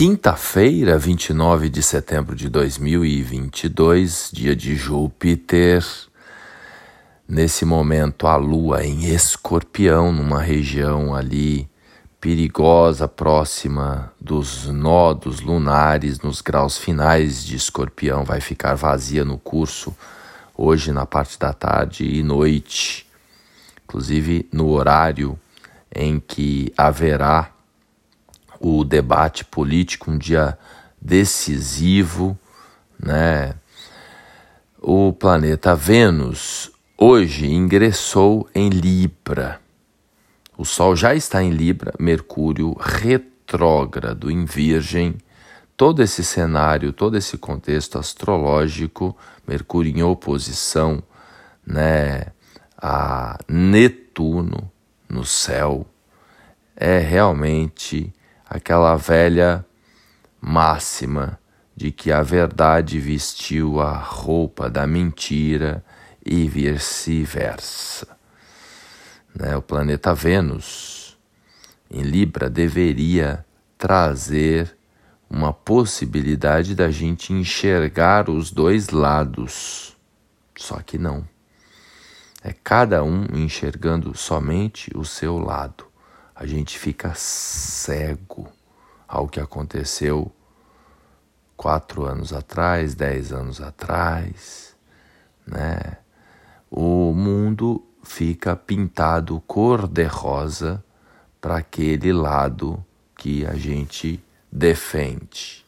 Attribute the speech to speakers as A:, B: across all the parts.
A: Quinta-feira, 29 de setembro de 2022, dia de Júpiter. Nesse momento, a Lua em Escorpião, numa região ali perigosa, próxima dos nodos lunares, nos graus finais de Escorpião, vai ficar vazia no curso hoje na parte da tarde e noite, inclusive no horário em que haverá o debate político, um dia decisivo, né? O planeta Vênus hoje ingressou em Libra. O Sol já está em Libra, Mercúrio retrógrado em Virgem. Todo esse cenário, todo esse contexto astrológico, Mercúrio em oposição, né, a Netuno no céu, é realmente aquela velha máxima de que a verdade vestiu a roupa da mentira e vice-versa. Né? O planeta Vênus, em Libra, deveria trazer uma possibilidade da gente enxergar os dois lados. Só que não. É cada um enxergando somente o seu lado a gente fica cego ao que aconteceu quatro anos atrás, dez anos atrás, né? O mundo fica pintado cor-de-rosa para aquele lado que a gente defende.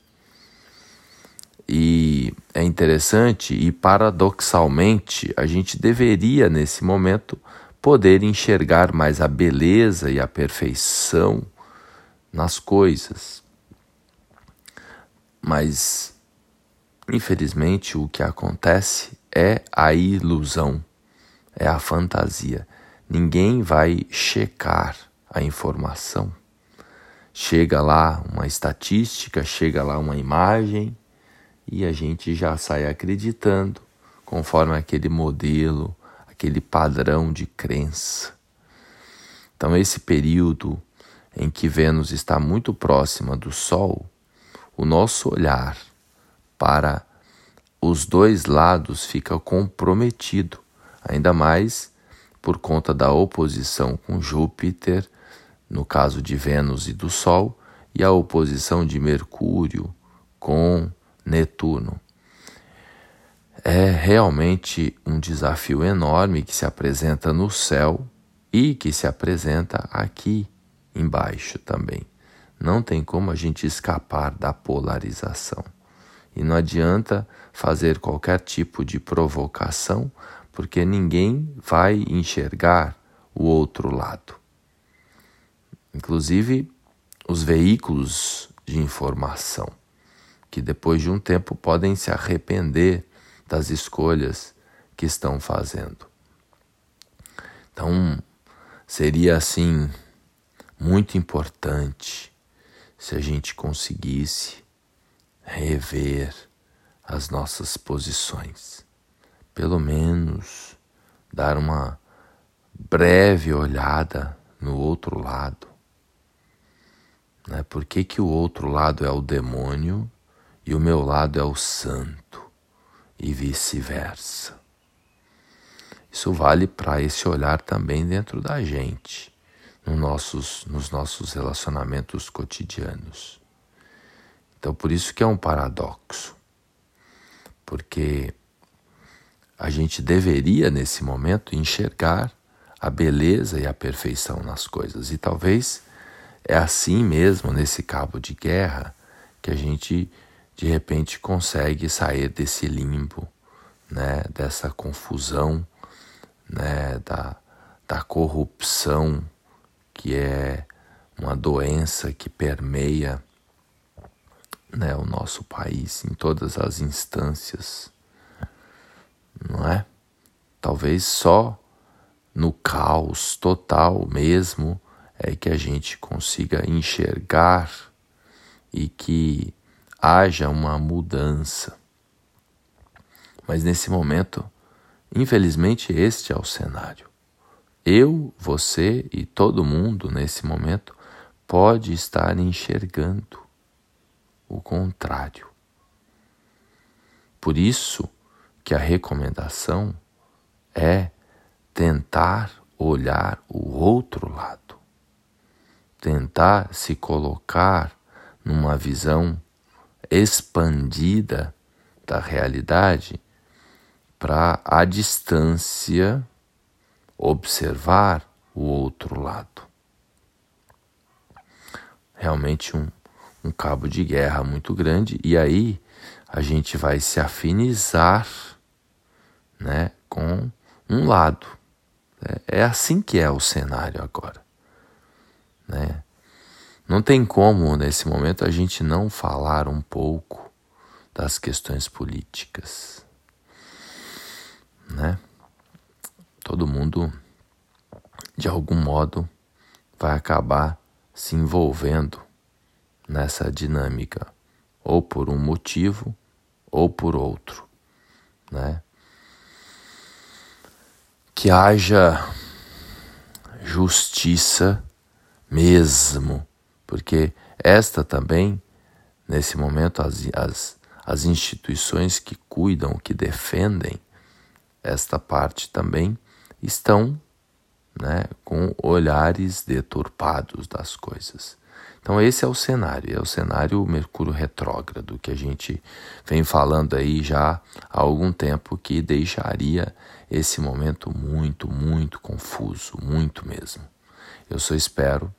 A: E é interessante e paradoxalmente a gente deveria nesse momento poder enxergar mais a beleza e a perfeição nas coisas. Mas, infelizmente, o que acontece é a ilusão, é a fantasia. Ninguém vai checar a informação. Chega lá uma estatística, chega lá uma imagem e a gente já sai acreditando conforme aquele modelo aquele padrão de crença. Então, esse período em que Vênus está muito próxima do Sol, o nosso olhar para os dois lados fica comprometido, ainda mais por conta da oposição com Júpiter, no caso de Vênus e do Sol, e a oposição de Mercúrio com Netuno é realmente um desafio enorme que se apresenta no céu e que se apresenta aqui embaixo também. Não tem como a gente escapar da polarização. E não adianta fazer qualquer tipo de provocação, porque ninguém vai enxergar o outro lado. Inclusive os veículos de informação, que depois de um tempo podem se arrepender das escolhas que estão fazendo. Então, seria assim muito importante se a gente conseguisse rever as nossas posições, pelo menos dar uma breve olhada no outro lado. Né? Por que, que o outro lado é o demônio e o meu lado é o santo? E vice-versa. Isso vale para esse olhar também dentro da gente, no nossos, nos nossos relacionamentos cotidianos. Então, por isso que é um paradoxo, porque a gente deveria, nesse momento, enxergar a beleza e a perfeição nas coisas. E talvez é assim mesmo, nesse cabo de guerra, que a gente de repente consegue sair desse limbo, né, dessa confusão, né, da, da corrupção que é uma doença que permeia né, o nosso país em todas as instâncias, não é? Talvez só no caos total mesmo é que a gente consiga enxergar e que haja uma mudança. Mas nesse momento, infelizmente, este é o cenário. Eu, você e todo mundo nesse momento pode estar enxergando o contrário. Por isso que a recomendação é tentar olhar o outro lado, tentar se colocar numa visão expandida da realidade para a distância observar o outro lado. Realmente um, um cabo de guerra muito grande, e aí a gente vai se afinizar né, com um lado. É, é assim que é o cenário agora. Né? Não tem como, nesse momento, a gente não falar um pouco das questões políticas. Né? Todo mundo, de algum modo, vai acabar se envolvendo nessa dinâmica, ou por um motivo ou por outro, né? Que haja justiça mesmo, porque esta também, nesse momento, as, as, as instituições que cuidam, que defendem esta parte também, estão né, com olhares deturpados das coisas. Então esse é o cenário, é o cenário Mercúrio retrógrado que a gente vem falando aí já há algum tempo que deixaria esse momento muito, muito confuso, muito mesmo. Eu só espero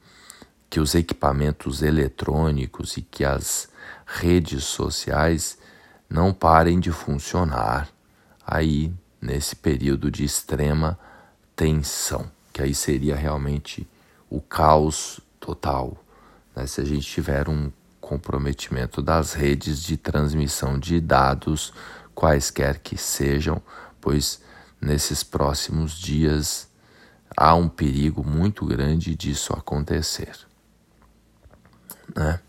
A: que os equipamentos eletrônicos e que as redes sociais não parem de funcionar aí nesse período de extrema tensão, que aí seria realmente o caos total né, se a gente tiver um comprometimento das redes de transmissão de dados, quaisquer que sejam, pois nesses próximos dias há um perigo muito grande disso acontecer. Né?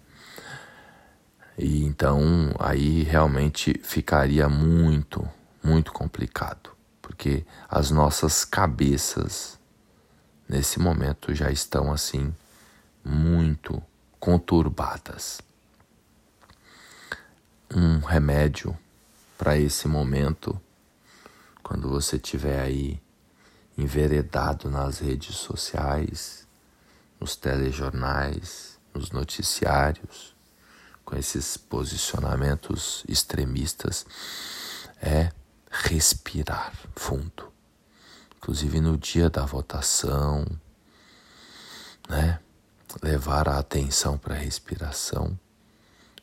A: E então aí realmente ficaria muito, muito complicado, porque as nossas cabeças nesse momento já estão assim muito conturbadas. Um remédio para esse momento, quando você estiver aí enveredado nas redes sociais, nos telejornais, nos noticiários, com esses posicionamentos extremistas, é respirar fundo. Inclusive no dia da votação, né? levar a atenção para a respiração.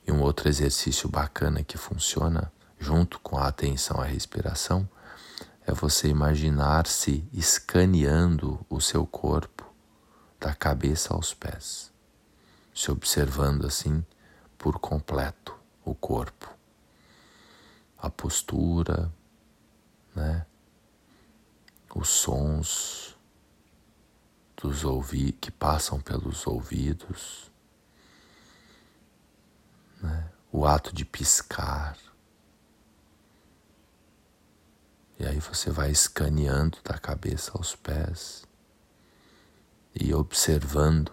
A: E um outro exercício bacana que funciona junto com a atenção à respiração é você imaginar-se escaneando o seu corpo da cabeça aos pés, se observando assim por completo o corpo, a postura, né? Os sons, dos ouvi que passam pelos ouvidos, né? o ato de piscar. E aí você vai escaneando da cabeça aos pés e observando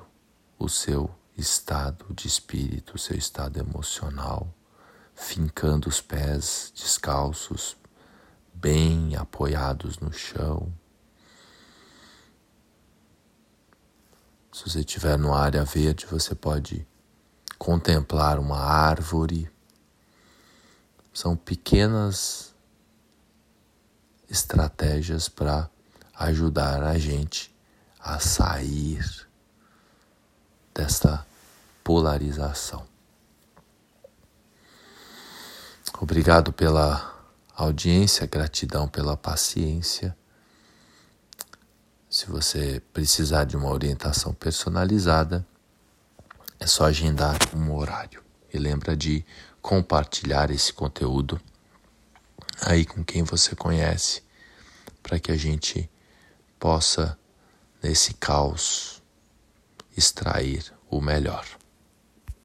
A: o seu estado de espírito, seu estado emocional, fincando os pés descalços, bem apoiados no chão. Se você estiver numa área verde, você pode contemplar uma árvore. São pequenas estratégias para ajudar a gente a sair desta polarização. Obrigado pela audiência, gratidão pela paciência. Se você precisar de uma orientação personalizada, é só agendar um horário. E lembra de compartilhar esse conteúdo aí com quem você conhece, para que a gente possa, nesse caos, extrair o melhor.